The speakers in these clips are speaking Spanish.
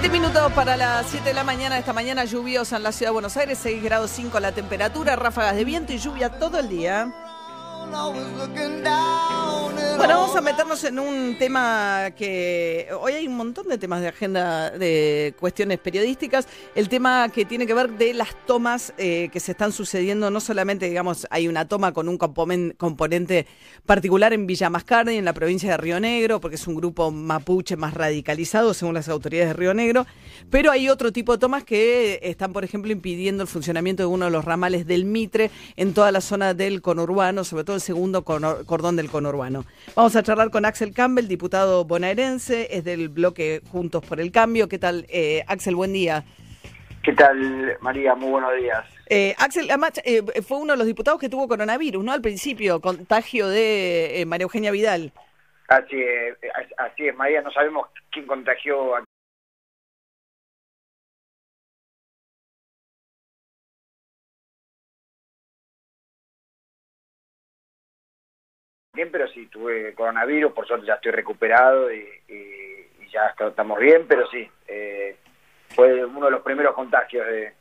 Siete minutos para las 7 de la mañana. Esta mañana lluviosa en la ciudad de Buenos Aires, 6 grados 5 la temperatura, ráfagas de viento y lluvia todo el día. Bueno, vamos a meternos en un tema que hoy hay un montón de temas de agenda de cuestiones periodísticas. El tema que tiene que ver de las tomas eh, que se están sucediendo, no solamente, digamos, hay una toma con un componente particular en Villa Mascardi, en la provincia de Río Negro, porque es un grupo mapuche más radicalizado, según las autoridades de Río Negro, pero hay otro tipo de tomas que están, por ejemplo, impidiendo el funcionamiento de uno de los ramales del Mitre en toda la zona del conurbano, sobre todo el segundo cordón del conurbano. Vamos a charlar con Axel Campbell, diputado bonaerense, es del bloque Juntos por el Cambio. ¿Qué tal, eh, Axel? Buen día. ¿Qué tal, María? Muy buenos días. Eh, Axel, además, eh, fue uno de los diputados que tuvo coronavirus, ¿no? Al principio, contagio de María Eugenia Vidal. Así es, así es, María. No sabemos quién contagió a bien, pero sí, tuve coronavirus, por suerte ya estoy recuperado y, ya estamos bien, pero sí, eh, fue uno de los primeros contagios de,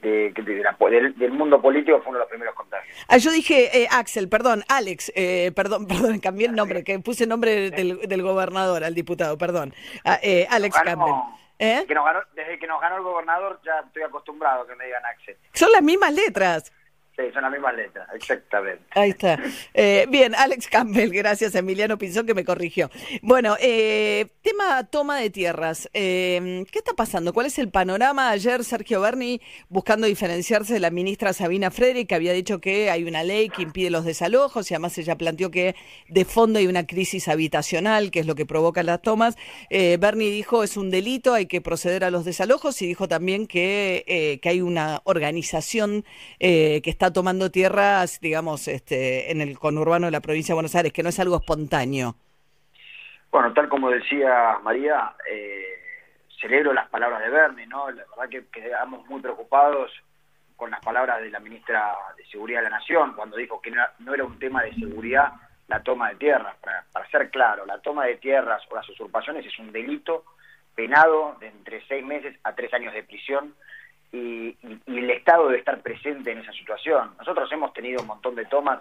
del, mundo político fue uno de los primeros contagios. Ah, yo dije, eh, Axel, perdón, Alex, eh, perdón, perdón, cambié el nombre, que puse el nombre del, gobernador al diputado, perdón. Ah, Alex Campbell. desde que nos ganó el gobernador ya estoy acostumbrado a que me digan Axel. Son las mismas letras. Sí, son las mismas letras, exactamente. Ahí está. Eh, bien, Alex Campbell, gracias Emiliano Pinzón que me corrigió. Bueno, eh, tema toma de tierras. Eh, ¿Qué está pasando? ¿Cuál es el panorama? Ayer Sergio Berni, buscando diferenciarse de la ministra Sabina Frederick, había dicho que hay una ley que impide los desalojos y además ella planteó que de fondo hay una crisis habitacional, que es lo que provoca las tomas. Berni dijo es un delito, hay que proceder a los desalojos y dijo también que, que hay una organización que está tomando tierras, digamos, este, en el conurbano de la provincia de Buenos Aires, que no es algo espontáneo. Bueno, tal como decía María, eh, celebro las palabras de Bernie, ¿no? La verdad que quedamos muy preocupados con las palabras de la ministra de Seguridad de la Nación, cuando dijo que no era, un tema de seguridad la toma de tierras. Para, ser claro, la toma de tierras o las usurpaciones es un delito penado de entre seis meses a tres años de prisión y, el Estado debe estar presente en esa situación. Nosotros hemos tenido un montón de tomas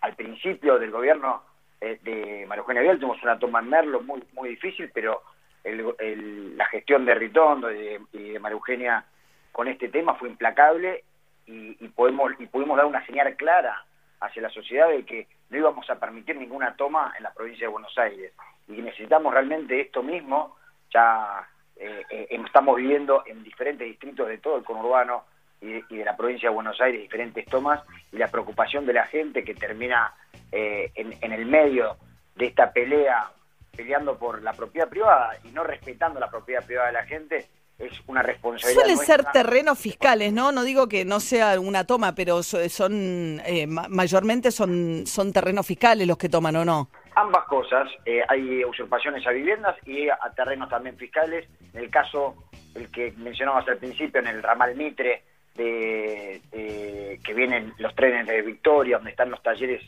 al principio del gobierno eh, de María Eugenia Vial, tuvimos una toma en Merlo muy, muy difícil, pero la gestión de Ritondo y de, María Eugenia con este tema fue implacable y, podemos, y pudimos dar una señal clara hacia la sociedad de que no íbamos a permitir ninguna toma en la provincia de Buenos Aires y necesitamos realmente esto mismo ya estamos viviendo en diferentes distritos de todo el conurbano y de, la provincia de Buenos Aires diferentes tomas y la preocupación de la gente que termina eh, en, el medio de esta pelea peleando por la propiedad privada y no respetando la propiedad privada de la gente es una responsabilidad. Suelen ser terrenos fiscales, ¿no? No digo que no sea una toma, pero son mayormente son, son terrenos fiscales los que toman o no ambas cosas. Eh, hay usurpaciones a viviendas y a terrenos también fiscales. En el caso, el que mencionamos al principio, en el ramal Mitre, de, que vienen los trenes de Victoria, donde están los talleres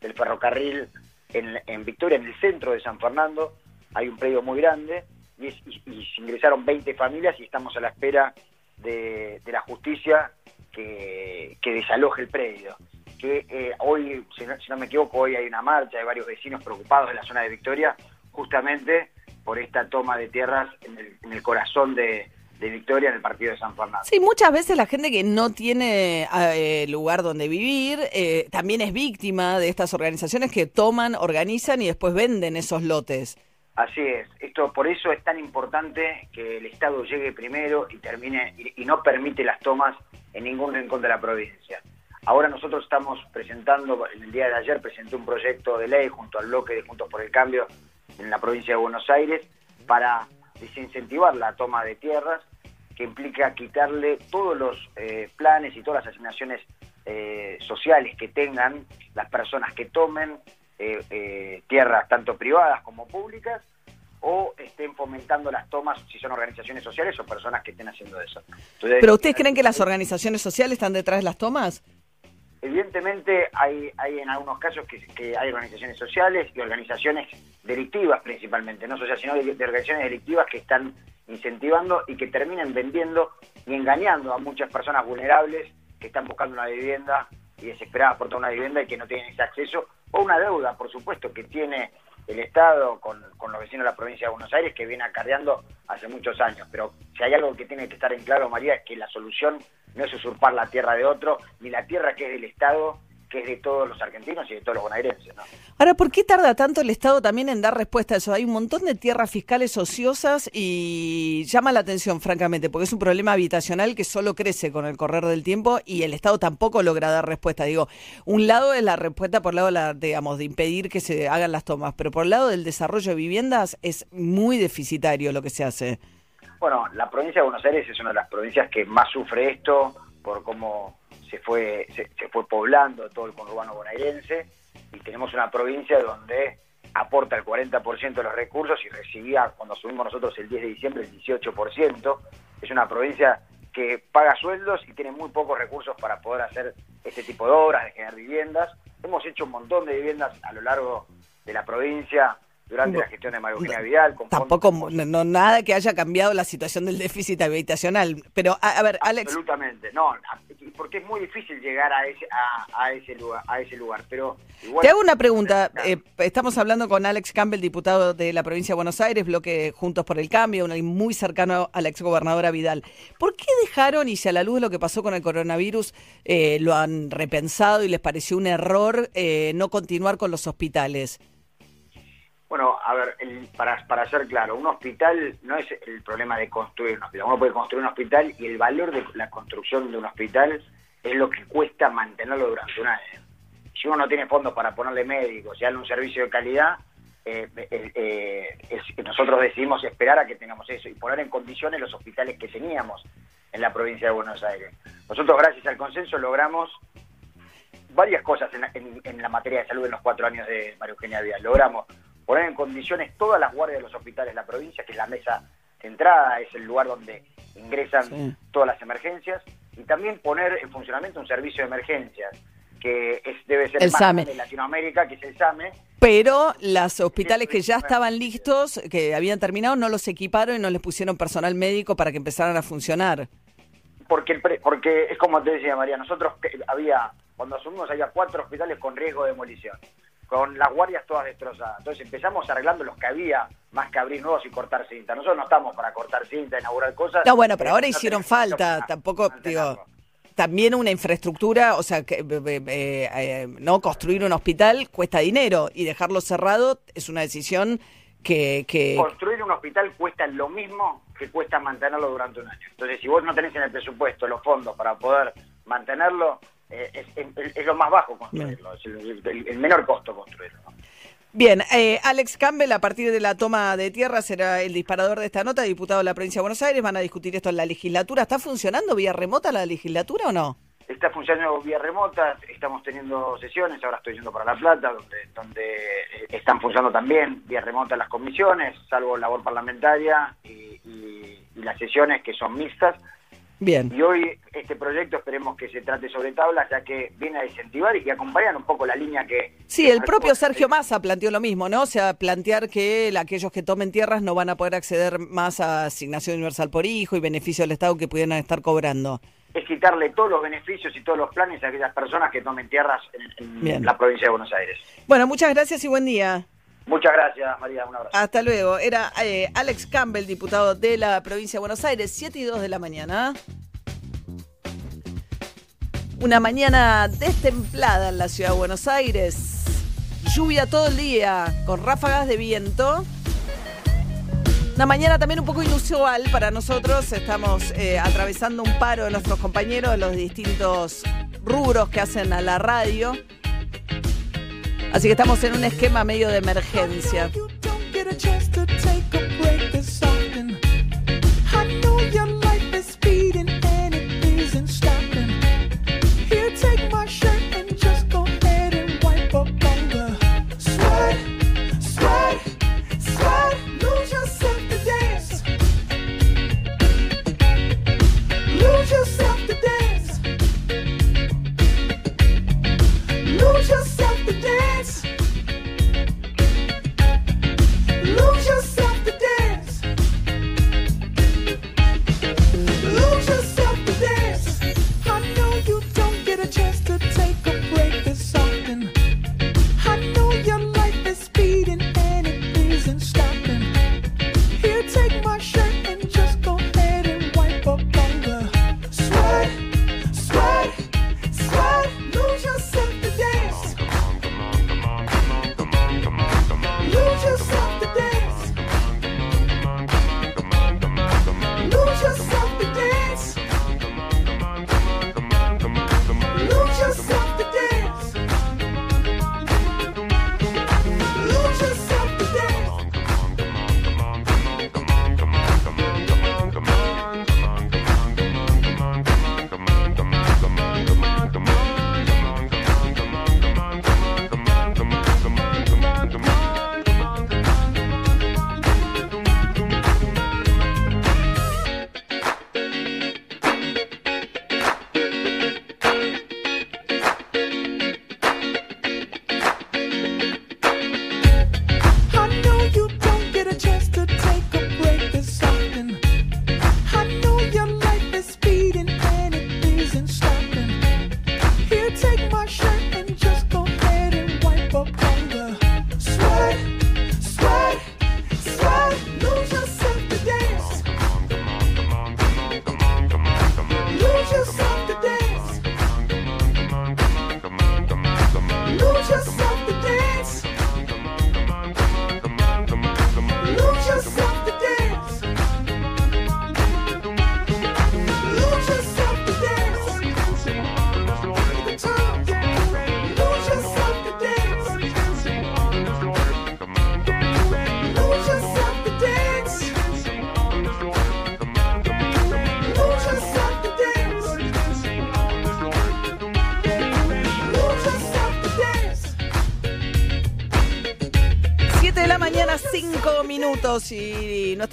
del ferrocarril en, Victoria, en el centro de San Fernando, hay un predio muy grande y, se ingresaron 20 familias y estamos a la espera de, la justicia que, que desaloje el predio que eh, hoy, si no, me equivoco, hoy hay una marcha de varios vecinos preocupados en la zona de Victoria, justamente por esta toma de tierras en el, corazón de, Victoria en el partido de San Fernando. Sí, muchas veces la gente que no tiene eh, lugar donde vivir eh, también es víctima de estas organizaciones que toman, organizan y después venden esos lotes. Así es, esto por eso es tan importante que el Estado llegue primero y termine y no permite las tomas en ningún rincón de la provincia. Ahora nosotros estamos presentando, en el día de ayer presenté un proyecto de ley junto al bloque de Juntos por el Cambio en la provincia de Buenos Aires para desincentivar la toma de tierras, que implica quitarle todos los eh, planes y todas las asignaciones eh, sociales que tengan las personas que tomen eh, tierras tanto privadas como públicas o estén fomentando las tomas si son organizaciones sociales o personas que estén haciendo eso. ¿Pero ustedes creen que las organizaciones sociales están detrás de las tomas? Evidentemente hay, hay en algunos casos que, hay organizaciones sociales y organizaciones delictivas principalmente, no sociales, sino de, organizaciones delictivas que están incentivando y que terminan vendiendo y engañando a muchas personas vulnerables que están buscando una vivienda y desesperadas por toda una vivienda y que no tienen ese acceso, o una deuda, por supuesto, que tiene el Estado con, con, los vecinos de la provincia de Buenos Aires que viene acarreando hace muchos años. Pero si hay algo que tiene que estar en claro, María, es que la solución no es usurpar la tierra de otro, ni la tierra que es del Estado, que es de todos los argentinos y de todos los bonaerenses. ¿no? Ahora, ¿por qué tarda tanto el Estado también en dar respuesta a eso? Hay un montón de tierras fiscales ociosas y llama la atención, francamente, porque es un problema habitacional que solo crece con el correr del tiempo y el Estado tampoco logra dar respuesta. Digo, un lado es la respuesta por el lado, la, digamos, de impedir que se hagan las tomas, pero por el lado del desarrollo de viviendas es muy deficitario lo que se hace. Bueno, la provincia de Buenos Aires es una de las provincias que más sufre esto por cómo se fue, se, fue poblando todo el conurbano bonaerense y tenemos una provincia donde aporta el 40% de los recursos y recibía, cuando subimos nosotros el 10 de diciembre, el 18%. Es una provincia que paga sueldos y tiene muy pocos recursos para poder hacer este tipo de obras, de generar viviendas. Hemos hecho un montón de viviendas a lo largo de la provincia, durante la gestión de María Eugenia Vidal. tampoco, no, nada que haya cambiado la situación del déficit habitacional. Pero, a, ver, Alex. Absolutamente, no, porque es muy difícil llegar a ese, a, ese, lugar, a ese lugar. Pero Te hago una pregunta. Eh, estamos hablando con Alex Campbell, diputado de la provincia de Buenos Aires, bloque Juntos por el Cambio, muy cercano a la exgobernadora Vidal. ¿Por qué dejaron, y si a la luz de lo que pasó con el coronavirus, eh, lo han repensado y les pareció un error eh, no continuar con los hospitales? Bueno, a ver, para, para ser claro, un hospital no es el problema de construir un hospital. Uno puede construir un hospital y el valor de la construcción de un hospital es lo que cuesta mantenerlo durante un año. Si uno no tiene fondos para ponerle médicos y darle un servicio de calidad, eh, eh, eh, nosotros decidimos esperar a que tengamos eso y poner en condiciones los hospitales que teníamos en la provincia de Buenos Aires. Nosotros, gracias al consenso, logramos varias cosas en, en la materia de salud en los cuatro años de María Eugenia Díaz. Logramos poner en condiciones todas las guardias de los hospitales de la provincia, que es la mesa de entrada, es el lugar donde ingresan todas las emergencias, y también poner en funcionamiento un servicio de emergencias, que es, debe ser el más SAME. de Latinoamérica, que es el SAME. Pero los hospitales que ya estaban listos, que habían terminado, no los equiparon y no les pusieron personal médico para que empezaran a funcionar. Porque, porque es como te decía María, nosotros había, cuando asumimos había cuatro hospitales con riesgo de demolición con las guardias todas destrozadas. Entonces empezamos arreglando los que había, más que abrir nuevos y cortar cinta. Nosotros no estamos para cortar cinta, inaugurar cosas. No, bueno, pero ahora hicieron falta, tampoco, digo, también una infraestructura, o sea, que, eh, eh, no construir un hospital cuesta dinero y dejarlo cerrado es una decisión que, que... Construir un hospital cuesta lo mismo que cuesta mantenerlo durante un año. Entonces, si vos no tenés en el presupuesto los fondos para poder mantenerlo, eh, es, lo más bajo construirlo, es el, menor costo construirlo. Bien, eh, Alex Campbell, a partir de la toma de tierra, será el disparador de esta nota, diputado de la provincia de Buenos Aires. Van a discutir esto en la legislatura. ¿Está funcionando vía remota la legislatura o no? Está funcionando vía remota, estamos teniendo sesiones, ahora estoy yendo para La Plata, donde, donde eh, están funcionando también vía remota las comisiones, salvo labor parlamentaria y las sesiones que son mixtas. Bien. Y hoy este proyecto esperemos que se trate sobre tablas, ya que viene a incentivar y acompañar un poco la línea que... Sí, el propio Sergio Massa planteó lo mismo, ¿no? O sea, plantear que aquellos que tomen tierras no van a poder acceder más a asignación universal por hijo y beneficio del Estado que pudieran estar cobrando. Es quitarle todos los beneficios y todos los planes a aquellas personas que tomen tierras en, la provincia de Buenos Aires. Bueno, muchas gracias y buen día. Muchas gracias, María. Un abrazo. Hasta luego. Era eh, Alex Campbell, diputado de la provincia de Buenos Aires, 7 y 2 de la mañana. Una mañana destemplada en la ciudad de Buenos Aires. Lluvia todo el día, con ráfagas de viento. Una mañana también un poco inusual para nosotros. Estamos eh, atravesando un paro de nuestros compañeros de los distintos rubros que hacen a la radio. Así que estamos en un esquema medio de emergencia.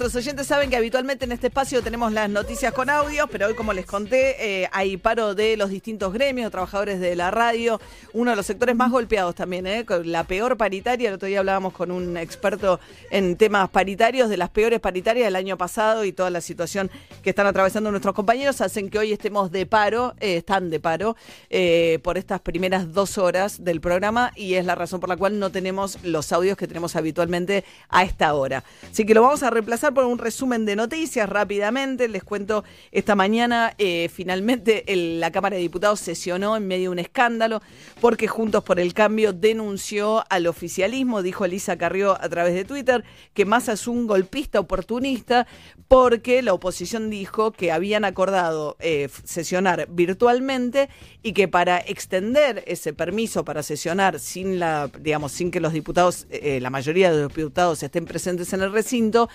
Nuestros oyentes saben que habitualmente en este espacio tenemos las noticias con audio, pero hoy, como les conté, eh, hay paro de los distintos gremios, trabajadores de la radio, uno de los sectores más golpeados también, ¿eh? con la peor paritaria. El otro día hablábamos con un experto en temas paritarios, de las peores paritarias del año pasado y toda la situación que están atravesando nuestros compañeros hacen que hoy estemos de paro, eh, están de paro, por estas primeras dos horas del programa y es la razón por la cual no tenemos los audios que tenemos habitualmente a esta hora. Así que lo vamos a reemplazar por un resumen de noticias rápidamente. Les cuento, esta mañana eh, finalmente la Cámara de Diputados sesionó en medio de un escándalo porque Juntos por el Cambio denunció al oficialismo, dijo Elisa Carrió a través de Twitter, que Massa es un golpista oportunista porque la oposición dijo que habían acordado eh, sesionar virtualmente y que para extender ese permiso para sesionar sin la, digamos, sin que los diputados, eh, la mayoría de los diputados estén presentes en el recinto,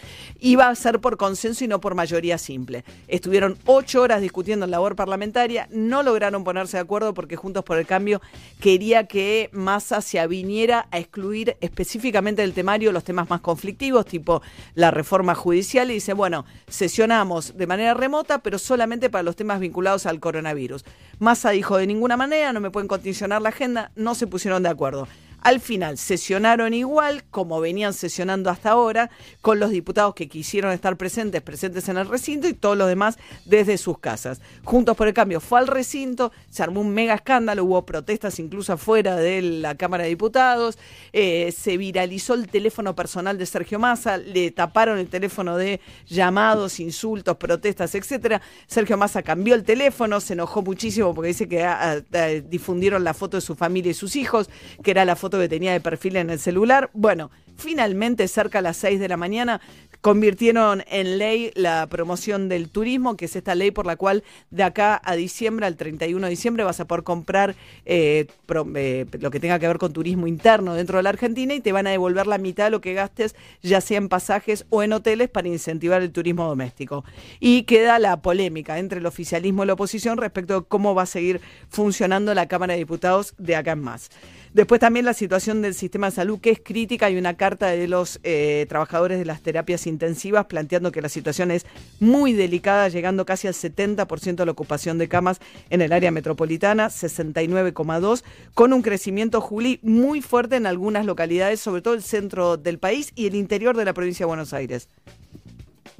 iba a ser por consenso y no por mayoría simple. Estuvieron ocho horas discutiendo en labor parlamentaria, no lograron ponerse de acuerdo porque Juntos por el Cambio quería que Massa se aviniera a excluir específicamente del temario los temas más conflictivos, tipo la reforma judicial, y dice, bueno, sesionamos de manera remota, pero solamente para los temas vinculados al coronavirus. Massa dijo, de ninguna manera, no me pueden condicionar la agenda, no se pusieron de acuerdo. Al final sesionaron igual, como venían sesionando hasta ahora, con los diputados que quisieron estar presentes, presentes en el recinto y todos los demás desde sus casas. Juntos por el Cambio fue al recinto, se armó un mega escándalo, hubo protestas incluso afuera de la Cámara de Diputados, eh, se viralizó el teléfono personal de Sergio Massa, le taparon el teléfono de llamados, insultos, protestas, etcétera. Sergio Massa cambió el teléfono, se enojó muchísimo porque dice que ah, ah, difundieron la foto de su familia y sus hijos, que era la foto que tenía de perfil en el celular. Bueno, finalmente cerca a las 6 de la mañana convirtieron en ley la promoción del turismo, que es esta ley por la cual de acá a diciembre, al 31 de diciembre, vas a poder comprar eh, eh, lo que tenga que ver con turismo interno dentro de la Argentina y te van a devolver la mitad de lo que gastes, ya sea en pasajes o en hoteles, para incentivar el turismo doméstico. Y queda la polémica entre el oficialismo y la oposición respecto de cómo va a seguir funcionando la Cámara de Diputados de acá en más. Después también la situación del sistema de salud, que es crítica. Hay una carta de los eh, trabajadores de las terapias intensivas planteando que la situación es muy delicada, llegando casi al 70% de la ocupación de camas en el área metropolitana, 69,2, con un crecimiento, Juli, muy fuerte en algunas localidades, sobre todo el centro del país y el interior de la provincia de Buenos Aires.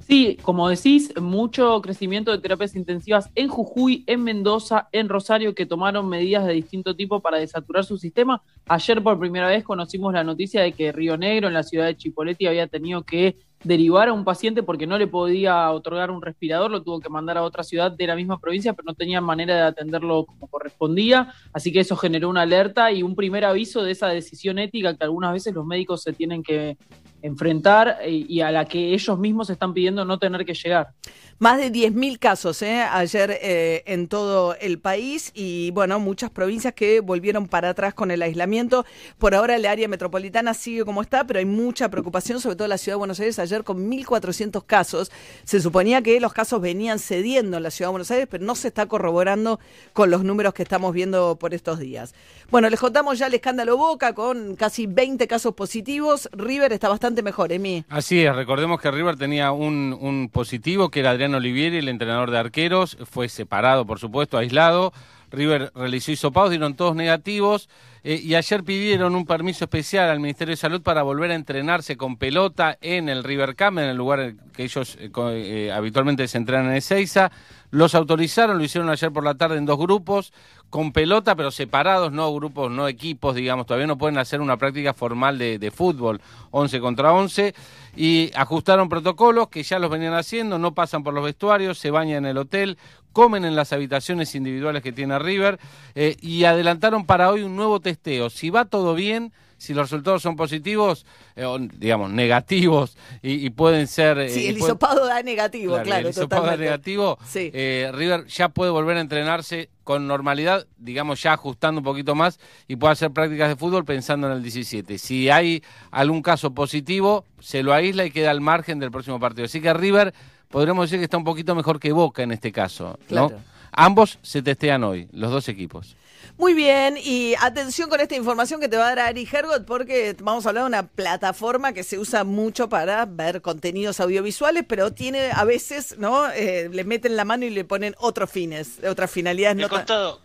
Sí, como decís, mucho crecimiento de terapias intensivas en Jujuy, en Mendoza, en Rosario, que tomaron medidas de distinto tipo para desaturar su sistema. Ayer por primera vez conocimos la noticia de que Río Negro, en la ciudad de Chipoleti, había tenido que derivar a un paciente porque no le podía otorgar un respirador, lo tuvo que mandar a otra ciudad de la misma provincia, pero no tenía manera de atenderlo como correspondía, así que eso generó una alerta y un primer aviso de esa decisión ética que algunas veces los médicos se tienen que enfrentar y a la que ellos mismos están pidiendo no tener que llegar. Más de 10.000 casos ¿eh? ayer eh, en todo el país y bueno, muchas provincias que volvieron para atrás con el aislamiento. Por ahora el área metropolitana sigue como está, pero hay mucha preocupación, sobre todo en la ciudad de Buenos Aires, ayer con 1.400 casos. Se suponía que los casos venían cediendo en la ciudad de Buenos Aires, pero no se está corroborando con los números que estamos viendo por estos días. Bueno, les contamos ya el escándalo Boca con casi 20 casos positivos. River está bastante mejor, Emi. Así es, recordemos que River tenía un, un positivo que era Adrián Olivieri, el entrenador de arqueros, fue separado, por supuesto, aislado. River realizó hisopados, dieron todos negativos eh, y ayer pidieron un permiso especial al Ministerio de Salud para volver a entrenarse con pelota en el River Camp, en el lugar que ellos eh, eh, habitualmente se entrenan en Ezeiza. Los autorizaron, lo hicieron ayer por la tarde en dos grupos, con pelota, pero separados, no grupos, no equipos, digamos, todavía no pueden hacer una práctica formal de, de fútbol, 11 contra 11 y ajustaron protocolos que ya los venían haciendo, no pasan por los vestuarios, se bañan en el hotel, comen en las habitaciones individuales que tiene River eh, y adelantaron para hoy un nuevo testeo. Si va todo bien, si los resultados son positivos, eh, digamos, negativos y, pueden ser... Eh, sí, el hisopado da negativo, claro. el hisopado da negativo, eh, River ya puede volver a entrenarse con normalidad, digamos, ya ajustando un poquito más y puede hacer prácticas de fútbol pensando en el 17. Si hay algún caso positivo, se lo aísla y queda al margen del próximo partido. Así que River podremos decir que está un poquito mejor que Boca en este caso, ¿no? Ambos se testean hoy, los dos equipos. Muy bien, y atención con esta información que te va a dar Ari Hergot, porque vamos a hablar de una plataforma que se usa mucho para ver contenidos audiovisuales, pero tiene a veces, ¿no? Eh, le meten la mano y le ponen otros fines, otras finalidades. no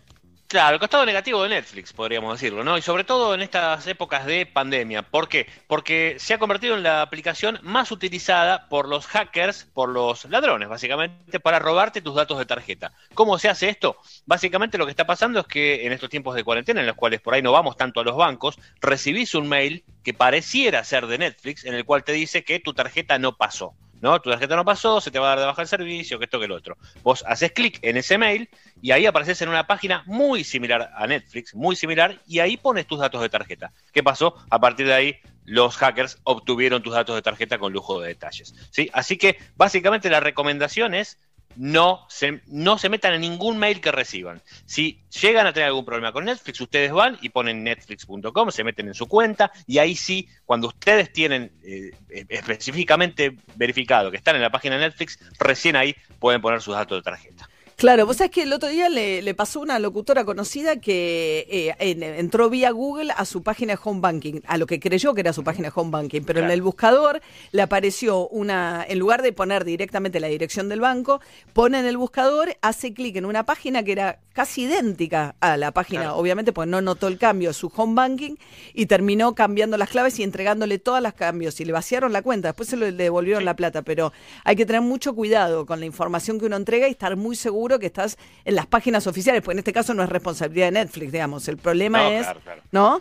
Claro, el costado negativo de Netflix, podríamos decirlo, ¿no? Y sobre todo en estas épocas de pandemia. ¿Por qué? Porque se ha convertido en la aplicación más utilizada por los hackers, por los ladrones, básicamente, para robarte tus datos de tarjeta. ¿Cómo se hace esto? Básicamente lo que está pasando es que en estos tiempos de cuarentena, en los cuales por ahí no vamos tanto a los bancos, recibís un mail que pareciera ser de Netflix, en el cual te dice que tu tarjeta no pasó. ¿No? Tu tarjeta no pasó, se te va a dar de baja el servicio, que esto, que lo otro. Vos haces clic en ese mail y ahí apareces en una página muy similar a Netflix, muy similar, y ahí pones tus datos de tarjeta. ¿Qué pasó? A partir de ahí, los hackers obtuvieron tus datos de tarjeta con lujo de detalles. ¿sí? Así que básicamente la recomendación es no se, no se metan en ningún mail que reciban. Si llegan a tener algún problema con Netflix, ustedes van y ponen netflix.com, se meten en su cuenta y ahí sí, cuando ustedes tienen eh, específicamente verificado que están en la página de Netflix, recién ahí pueden poner sus datos de tarjeta. Claro, vos sabés que el otro día le, pasó una locutora conocida que eh, entró vía Google a su página de home banking, a lo que creyó que era su página de home banking, pero en el buscador le apareció una, en lugar de poner directamente la dirección del banco, pone en el buscador, hace clic en una página que era casi idéntica a la página, obviamente, pues no notó el cambio, su home banking, y terminó cambiando las claves y entregándole todas las cambios. Y le vaciaron la cuenta, después se le devolvieron la plata, pero hay que tener mucho cuidado con la información que uno entrega y estar muy seguro que estás en las páginas oficiales, porque en este caso no es responsabilidad de Netflix, digamos. El problema es, ¿no?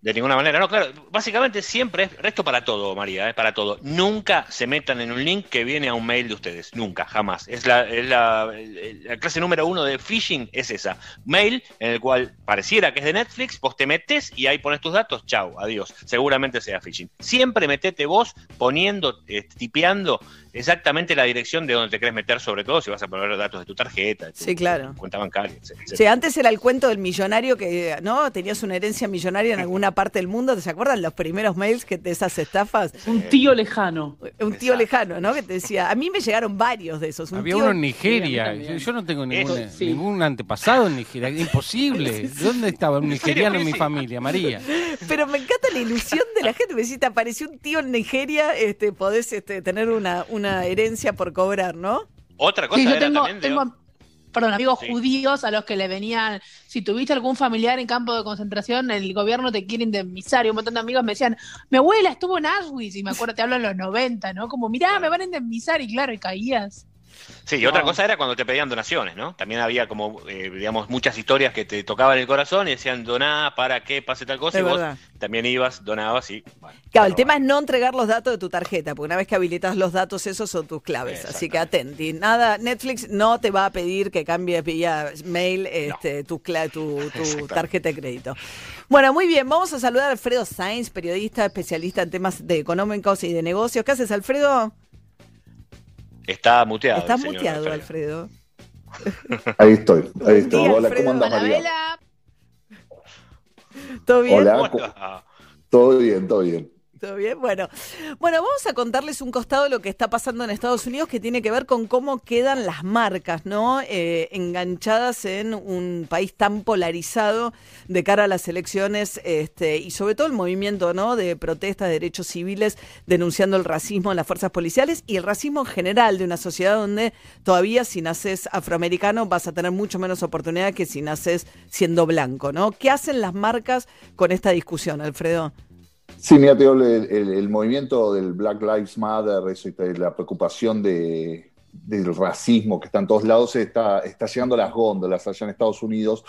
De ninguna manera, no, claro, básicamente siempre es resto para todo, María, es para todo. Nunca se metan en un link que viene a un mail de ustedes, nunca, jamás. Es la, la, clase número uno de phishing, es esa. Mail en el cual pareciera que es de Netflix, vos te metes y ahí pones tus datos, chau, adiós. Seguramente sea phishing. Siempre metete vos poniendo, eh, tipeando exactamente la dirección de donde te querés meter, sobre todo si vas a poner los datos de tu tarjeta, sí, claro. cuenta bancaria. Sí, antes era el cuento del millonario que, ¿no? Tenías una herencia millonaria en alguna parte del mundo, ¿te acuerdan los primeros mails que de esas estafas? Un tío lejano. Un tío lejano, ¿no? Que te decía, a mí me llegaron varios de esos. Había uno en Nigeria, yo, no tengo ningún, ningún antepasado en Nigeria, imposible. ¿Dónde estaba un nigeriano en mi familia, María? Pero me encanta la ilusión de la gente, me decís, te apareció un tío en Nigeria, este, podés este, tener una, una herencia por cobrar, ¿no? Otra cosa sí, yo tengo, tengo perdón, amigos judíos a los que le venían, si tuviste algún familiar en campo de concentración, el gobierno te quiere indemnizar. Y un montón de amigos me decían, mi abuela estuvo en Auschwitz, y me acuerdo, te hablo en los 90, ¿no? Como, mirá, me van a indemnizar, y claro, y caías. Sí, y otra cosa era cuando te pedían donaciones, ¿no? También había como, eh, digamos, muchas historias que te tocaban el corazón y decían, doná para que pase tal cosa, y vos también ibas, donabas y... claro, el tema es no entregar los datos de tu tarjeta, porque una vez que habilitas los datos, esos son tus claves, así que atenti. Nada, Netflix no te va a pedir que cambies vía mail este, tu, tu, tu tarjeta de crédito. Bueno, muy bien, vamos a saludar a Alfredo Sainz, periodista especialista en temas de económicos y de negocios. ¿Qué haces, Alfredo? Está muteado. Está muteado, Alfredo. Ahí estoy, ahí estoy. Hola, ¿cómo andas, María? ¿Todo bien? Hola, todo bien, todo bien. ¿Todo bien? Bueno. bueno, vamos a contarles un costado de lo que está pasando en Estados Unidos que tiene que ver con cómo quedan las marcas, ¿no? Eh, enganchadas en un país tan polarizado de cara a las elecciones este, y sobre todo el movimiento, ¿no? De protesta de derechos civiles denunciando el racismo en las fuerzas policiales y el racismo en general de una sociedad donde todavía si naces afroamericano vas a tener mucho menos oportunidad que si naces siendo blanco, ¿no? ¿Qué hacen las marcas con esta discusión, Alfredo? Sí, mira, te el, movimiento del Black Lives Matter, la preocupación de, del racismo que está en todos lados, está, está llegando a las góndolas allá en Estados Unidos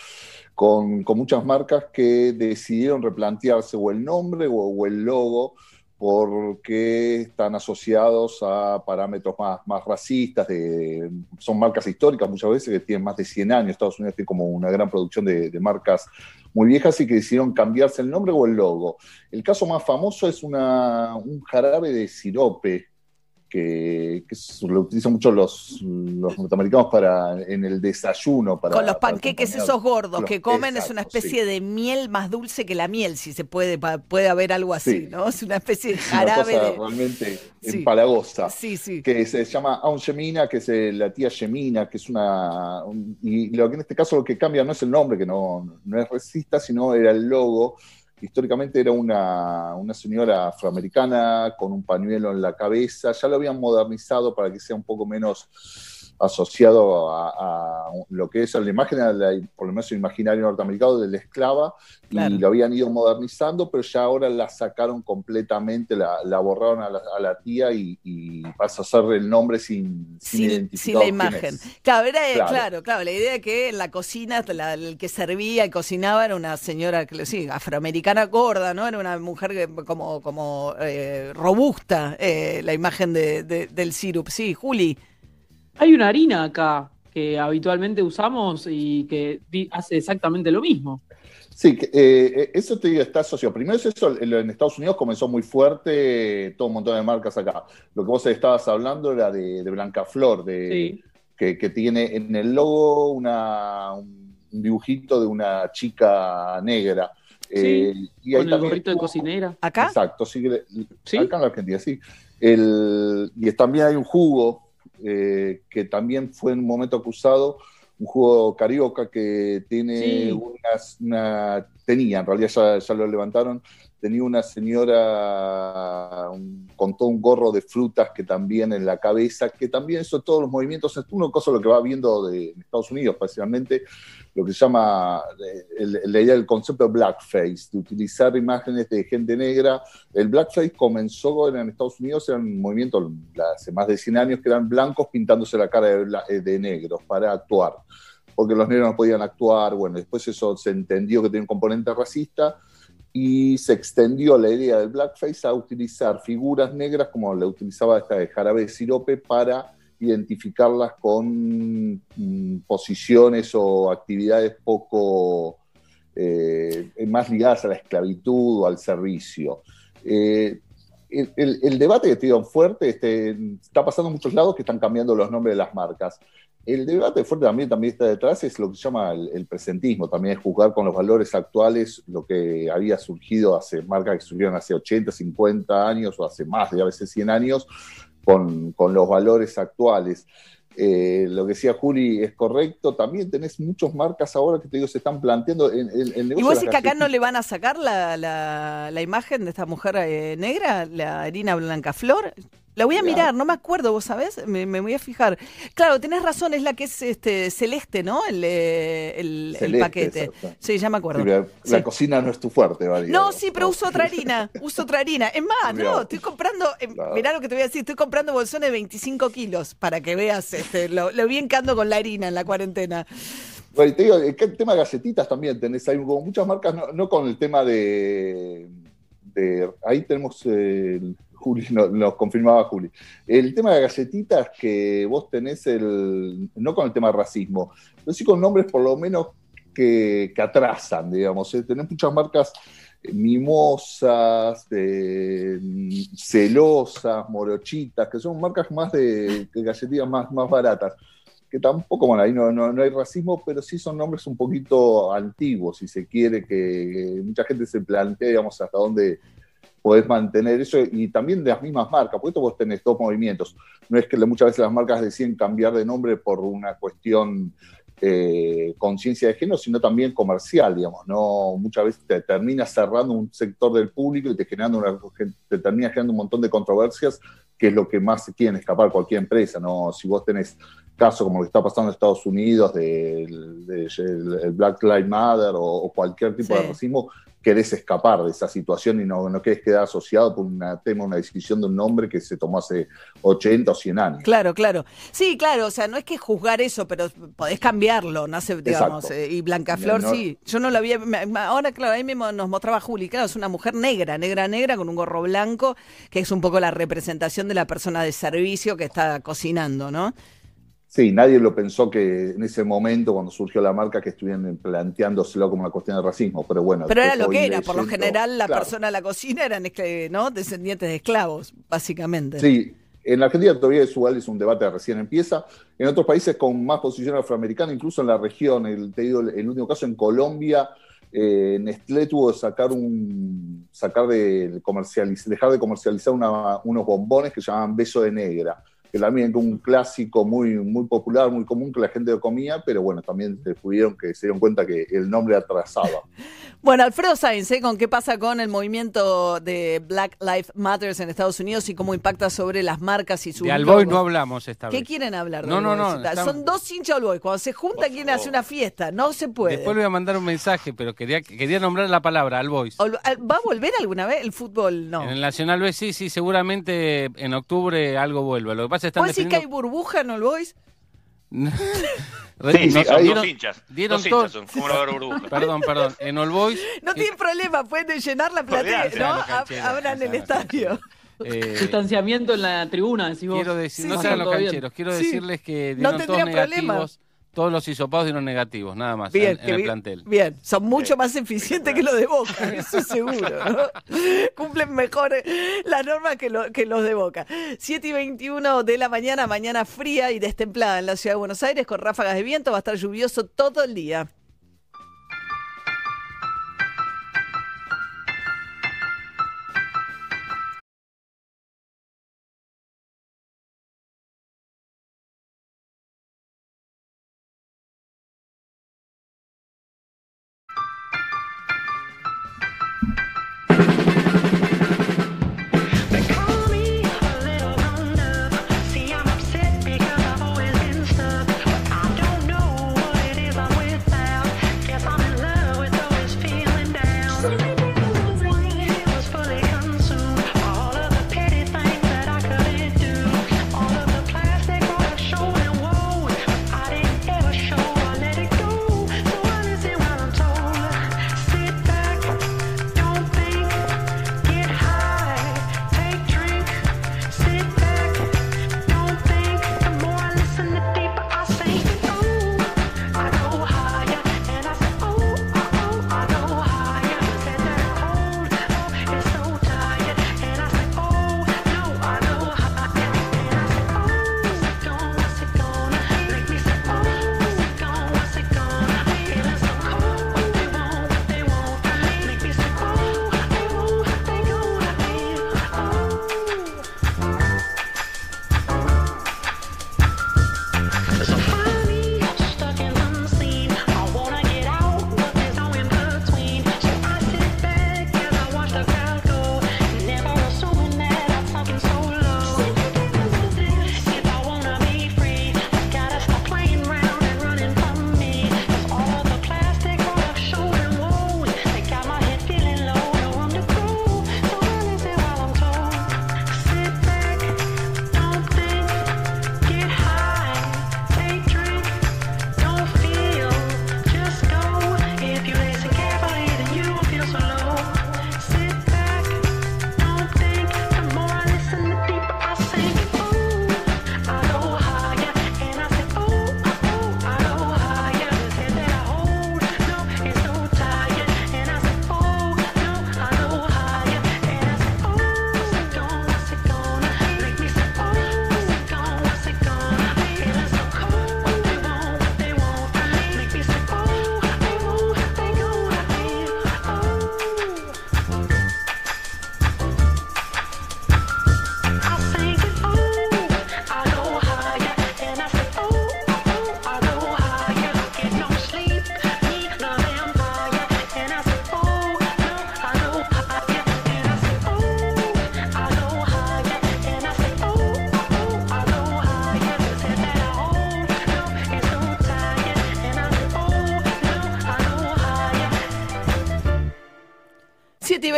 con, muchas marcas que decidieron replantearse o el nombre o, el logo porque están asociados a parámetros más, más racistas, de, son marcas históricas muchas veces que tienen más de 100 años, Estados Unidos tiene como una gran producción de marcas muy viejas y que decidieron cambiarse el nombre o el logo. El caso más famoso es una, un jarabe de sirope que, lo utilizan mucho los, los, norteamericanos para en el desayuno. Para, Con los panqueques esos gordos que comen es una especie de miel más dulce que la miel, si se puede, puede haber algo así, ¿no? Es una especie de jarabe. Una cosa realmente empalagosa. Sí, sí. Que se llama Aun Yemina, que es eh, la tía Yemina, que es una... y lo que en este caso lo que cambia no es el nombre, que no, no es resista, sino era el logo históricamente era una, una, señora afroamericana con un pañuelo en la cabeza, ya lo habían modernizado para que sea un poco menos asociado a, lo que es la imagen, por lo menos el imaginario norteamericano de la esclava, y lo habían ido modernizando, pero ya ahora la sacaron completamente, la, borraron a la, tía y, pasa a ser el nombre sin, sin, sin, la imagen. Claro, era, claro. claro, la idea de que en la cocina, el que servía y cocinaba era una señora, sí, afroamericana gorda, ¿no? Era una mujer como, como eh, robusta, eh, la imagen de, del sirup. Sí, Juli. Hay una harina acá que habitualmente usamos y que hace exactamente lo mismo. Sí, eh, eh, eso te está asociado. Primero es eso, en Estados Unidos comenzó muy fuerte, todo un montón de marcas acá. Lo que vos estabas hablando era de, Blanca Flor, de, que, tiene en el logo una, un dibujito de una chica negra. Eh, y con el gorrito de cocinera. ¿Acá? Exacto, sí, acá en la Argentina, sí. El, y también hay un jugo eh, que también fue en un momento acusado, un juego carioca que tiene una, tenía, en realidad ya, ya, lo levantaron, tenía una señora con todo un gorro de frutas que también en la cabeza, que también eso, todos los movimientos, es una cosa lo que va viendo de Estados Unidos, especialmente lo que se llama eh, la idea del concepto de blackface, de utilizar imágenes de gente negra. El blackface comenzó en Estados Unidos, era un movimiento hace más de 100 años que eran blancos pintándose la cara de, eh, de negros para actuar, porque los negros no podían actuar. Bueno, después eso se entendió que tenía un componente racista y se extendió la idea del blackface a utilizar figuras negras como la utilizaba esta de Jarabe de Sirope para identificarlas con mm, posiciones o actividades poco eh, más ligadas a la esclavitud o al servicio. Eh, el, debate que tiene fuerte este, está pasando en muchos lados que están cambiando los nombres de las marcas. El debate fuerte también, también está detrás, es lo que se llama el, presentismo, también es juzgar con los valores actuales lo que había surgido hace, marcas que surgieron hace 80, 50 años o hace más de a veces 100 años, con, los valores actuales. Eh, lo que decía Juli es correcto. También tenés muchas marcas ahora que te digo se están planteando. En, ¿Y vos decís que acá no le van a sacar la, la, imagen de esta mujer eh, negra, la Irina Blanca Flor? La voy a mirar, no me acuerdo, vos sabés, me, voy a fijar. Claro, tenés razón, es la que es este celeste, ¿no? El, eh, paquete. Sí, ya me acuerdo. la, cocina no es tu fuerte, ¿vale? No, sí, pero uso otra harina, uso otra harina. Es más, no, estoy comprando, eh, mirá lo que te voy a decir, estoy comprando bolsones de 25 kilos para que veas este, lo, bien que ando con la harina en la cuarentena. Bueno, te digo, el tema de galletitas también tenés, hay muchas marcas, no, con el tema de, de ahí tenemos el Juli, nos confirmaba Juli. El tema de galletitas que vos tenés, el, no con el tema racismo, pero sí con nombres por lo menos que, atrasan, digamos. ¿eh? Tenés muchas marcas eh, mimosas, celosas, morochitas, que son marcas más de, galletitas más, más baratas que tampoco, bueno, ahí no, no, hay racismo, pero sí son nombres un poquito antiguos, si se quiere, que mucha gente se plantea, digamos, hasta dónde podés mantener eso y también de las mismas marcas, porque vos tenés dos movimientos. No es que muchas veces las marcas deciden cambiar de nombre por una cuestión eh, conciencia de género, sino también comercial, digamos, ¿no? Muchas veces te termina cerrando un sector del público y te, generando una, te termina generando un montón de controversias, que es lo que más quieren escapar cualquier empresa, ¿no? Si vos tenés casos como lo que está pasando en Estados Unidos, del de, Black Lives Matter o, cualquier tipo de racismo, querés escapar de esa situación y no, no querés quedar asociado por un tema, una decisión de un nombre que se tomó hace 80 o 100 años. Claro, claro. Sí, claro, o sea, no es que juzgar eso, pero podés cambiarlo, ¿no? sé, digamos, eh, y Blanca Flor, sí, yo no lo había, ahora claro, ahí mismo nos mostraba Juli, claro, es una mujer negra, negra, negra, con un gorro blanco, que es un poco la representación de la persona de servicio que está cocinando, ¿no? Sí, nadie lo pensó que en ese momento, cuando surgió la marca, que estuvieran planteándoselo como una cuestión de racismo, pero bueno. Pero era lo que era, por lo general la persona de la cocina eran ¿no? descendientes de esclavos, básicamente. Sí, en la Argentina todavía es igual, es un debate que recién empieza. En otros países con más posición afroamericana, incluso en la región, el, te digo, el último caso en Colombia, eh, Nestlé tuvo que sacar un, sacar de comercializar, dejar de comercializar unos bombones que se llamaban beso de negra que también es un clásico muy, muy popular, muy común que la gente lo comía, pero bueno, también se pudieron que se dieron cuenta que el nombre atrasaba. bueno, Alfredo Sainz, ¿eh? ¿con qué pasa con el movimiento de Black Lives Matter en Estados Unidos y cómo impacta sobre las marcas y su De Alboy no hablamos esta vez. ¿Qué quieren hablar de No, no, no. Son dos hinchas Alboy. Cuando se juntan quieren hacer una fiesta. No se puede. Después le voy a mandar un mensaje, pero quería, quería nombrar la palabra Alboy. ¿Va a volver alguna vez el fútbol? No. En el Nacional B sí, sí, seguramente en octubre algo vuelva. Lo que pasa que están que hay burbuja en All Boys? sí, sí, son dos hinchas. Dieron dos hinchas son, ¿cómo no burbuja? Perdón, perdón. En All Boys... No tienen problema, pueden llenar la platea, ¿no? Abran el estadio. Eh, Distanciamiento en la tribuna, decís vos. Quiero decir, no sean los cancheros, quiero decirles que dieron no todos negativos todos los hisopados dieron negativos, nada más, en, el plantel. Bien, son mucho más eficientes que los de Boca, eso seguro. Cumplen mejor las normas que, que los de Boca. 7 y 21 de la mañana, mañana fría y destemplada en la ciudad de Buenos Aires, con ráfagas de viento, va a estar lluvioso todo el día.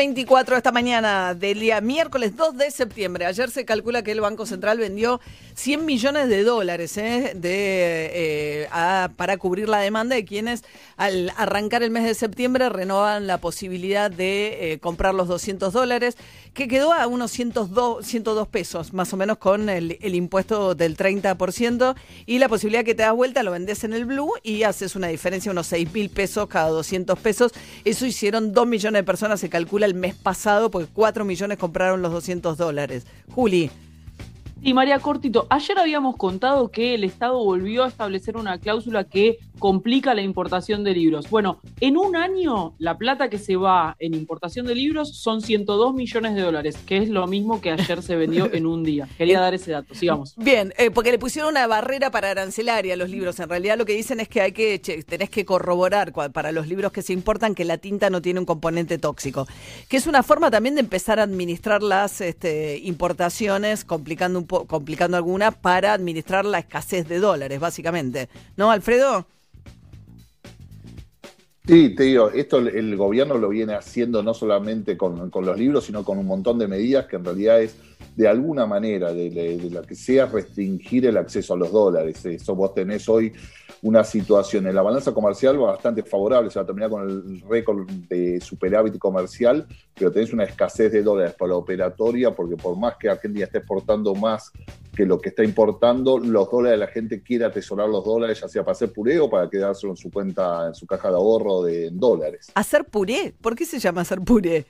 24 esta mañana del día miércoles 2 de septiembre. Ayer se calcula que el Banco Central vendió 100 millones de dólares ¿eh? de, eh, para cubrir la demanda de quienes al arrancar el mes de septiembre renovan la posibilidad de eh, comprar los 200 dólares, que quedó a unos 102, 102 pesos, más o menos con el, impuesto del 30%, y la posibilidad que te das vuelta, lo vendes en el Blue y haces una diferencia unos 6 mil pesos cada 200 pesos. Eso hicieron 2 millones de personas, se calcula el mes pasado, porque 4 millones compraron los 200 dólares. Juli. Sí, María Cortito, ayer habíamos contado que el Estado volvió a establecer una cláusula que complica la importación de libros. Bueno, en un año la plata que se va en importación de libros son 102 millones de dólares, que es lo mismo que ayer se vendió en un día. Quería dar ese dato, sigamos. Bien, eh, porque le pusieron una barrera para arancelaria a los libros. En realidad lo que dicen es que hay que tenés que corroborar para los libros que se importan que la tinta no tiene un componente tóxico, que es una forma también de empezar a administrar las este, importaciones, complicando un complicando alguna para administrar la escasez de dólares, básicamente. ¿No, Alfredo? Sí, te digo, esto el gobierno lo viene haciendo no solamente con, los libros, sino con un montón de medidas que en realidad es de alguna manera, de, la que sea, restringir el acceso a los dólares. Eso vos tenés hoy una situación en la balanza comercial bastante favorable, se va a terminar con el récord de superávit comercial, pero tenés una escasez de dólares para la operatoria, porque por más que Argentina esté exportando más que lo que está importando, los dólares, la gente quiere atesorar los dólares, ya sea para hacer puré o para quedárselo en su cuenta, en su caja de ahorro de dólares. ¿Hacer puré? ¿Por qué se llama hacer puré?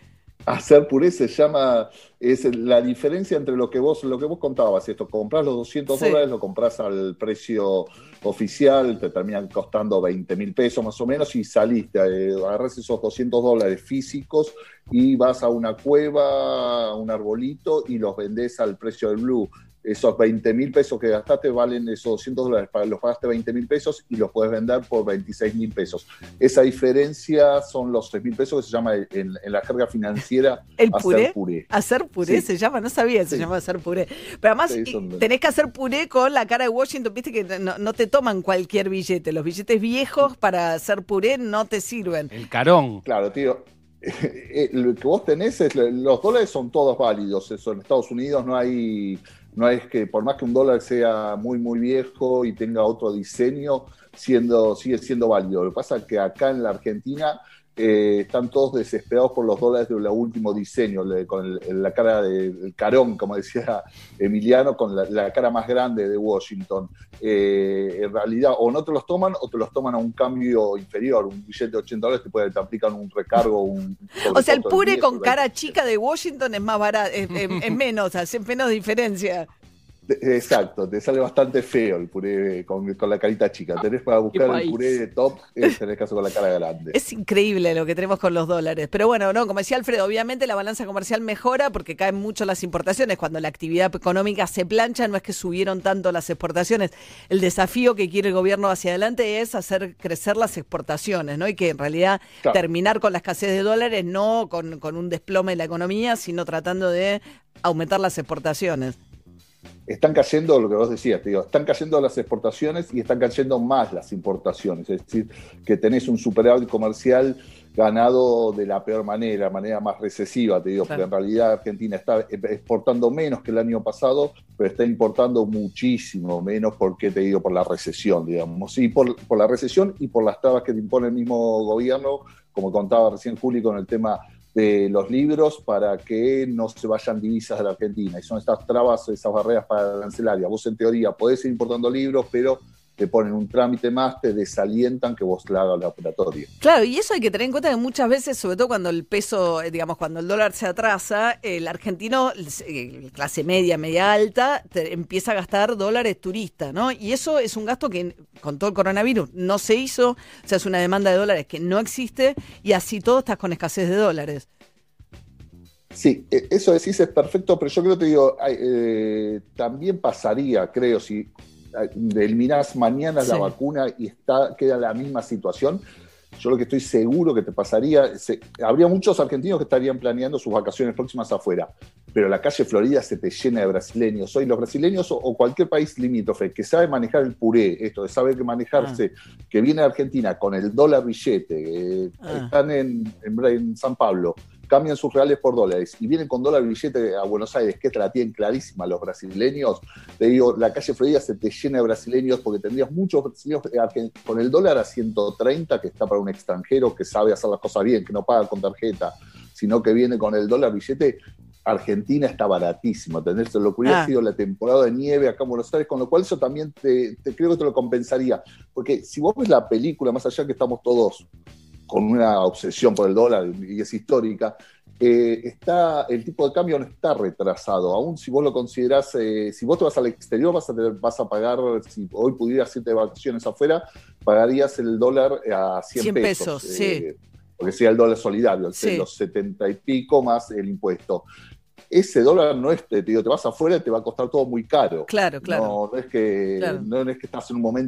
hacer puré se llama, es la diferencia entre lo que vos, lo que vos contabas, esto, compras los 200 dólares, lo compras al precio oficial, te terminan costando 20 mil pesos más o menos y saliste, eh, agarras esos 200 dólares físicos y vas a una cueva, a un arbolito y los vendés al precio del blue esos 20 mil pesos que gastaste valen esos 200 dólares, los pagaste 20 mil pesos y los puedes vender por 26 mil pesos. Esa diferencia son los 3 mil pesos que se llama en, la carga financiera ¿El hacer puré. Hacer puré se llama, no sabía, se llama hacer puré. Pero además tenés que hacer puré con la cara de Washington, viste que no, te toman cualquier billete, los billetes viejos para hacer puré no te sirven. El carón. Claro, tío. Eh, lo que vos tenés es, los dólares son todos válidos, eso en Estados Unidos no hay no es que por más que un dólar sea muy, muy viejo y tenga otro diseño, siendo, sigue siendo válido. Lo que pasa es que acá en la Argentina eh, están todos desesperados por los dólares de los último diseño, con la cara del carón, como decía Emiliano, con la, cara más grande de Washington. Eh, en realidad, o no te los toman o te los toman a un cambio inferior. Un billete de 80 dólares te, puede, te aplican un recargo. Un, o sea, el pure con cara chica de Washington es más barato, es, menos, hace menos diferencia. Exacto, te sale bastante feo el puré con, la carita chica. Tenés para buscar el puré de top, eh, tenés caso con la cara grande. Es increíble lo que tenemos con los dólares. Pero bueno, no, como decía Alfredo, obviamente la balanza comercial mejora porque caen mucho las importaciones. Cuando la actividad económica se plancha, no es que subieron tanto las exportaciones. El desafío que quiere el gobierno hacia adelante es hacer crecer las exportaciones, ¿no? Y que en realidad terminar con la escasez de dólares, no con, con un desplome de la economía, sino tratando de aumentar las exportaciones están cayendo, lo que vos decías, digo, están cayendo las exportaciones y están cayendo más las importaciones. Es decir, que tenés un superávit comercial ganado de la peor manera, manera más recesiva, te digo, porque en realidad Argentina está exportando menos que el año pasado, pero está importando muchísimo menos, porque te digo, por la recesión, digamos, y por, por la recesión y por las trabas que te impone el mismo gobierno, como contaba recién Juli con el tema de los libros para que no se vayan divisas de la Argentina. Y son estas trabas, esas barreras para la arancelaria. Vos en teoría podés ir importando libros, pero te ponen un trámite más, te desalientan que vos la hagas la operatoria. Claro, y eso hay que tener en cuenta que muchas veces, sobre todo cuando el peso, eh, digamos, cuando el dólar se atrasa, el argentino, eh, clase media, media alta, empieza a gastar dólares turistas, ¿no? Y eso es un gasto que con todo el coronavirus no se hizo, o sea, es una demanda de dólares que no existe y así todo estás con escasez de dólares. Sí, e, eso decís es perfecto, pero yo creo que te digo, eh, también pasaría, creo, si eliminás mañana la vacuna y está, queda la misma situación, yo lo que estoy seguro que te pasaría, habría muchos argentinos que estarían planeando sus vacaciones próximas afuera, pero la calle Florida se te llena de brasileños. Hoy los brasileños o, cualquier país limítrofe que sabe manejar el puré, esto de saber que manejarse, ah. que viene a Argentina con el dólar billete, eh, ah. están en, en San Pablo, cambian sus reales por dólares y vienen con dólar billete a Buenos Aires, que esta la tienen clarísima los brasileños, te digo, la calle Florida se te llena de brasileños porque tendrías muchos brasileños eh, con el dólar a 130, que está para un extranjero que sabe hacer las cosas bien, que no paga con tarjeta, sino que viene con el dólar billete, Argentina está baratísima, ¿entendés? Lo que hubiera ah. sido la temporada de nieve acá en Buenos Aires, con lo cual eso también te, te, creo que te lo compensaría. Porque si vos ves la película, más allá que estamos todos con una obsesión por el dólar y es histórica, eh, está, el tipo de cambio no está retrasado. Aún si vos lo considerás, eh, si vos te vas al exterior, vas a, vas a pagar, si hoy pudieras irte de vacaciones afuera, pagarías el dólar a 100, pesos. sí. Porque sería el dólar solidario, los 70 y pico más el impuesto ese dólar no es, te, digo, te vas afuera y te va a costar todo muy caro. Claro, claro. No, es que, no es que estás en un momento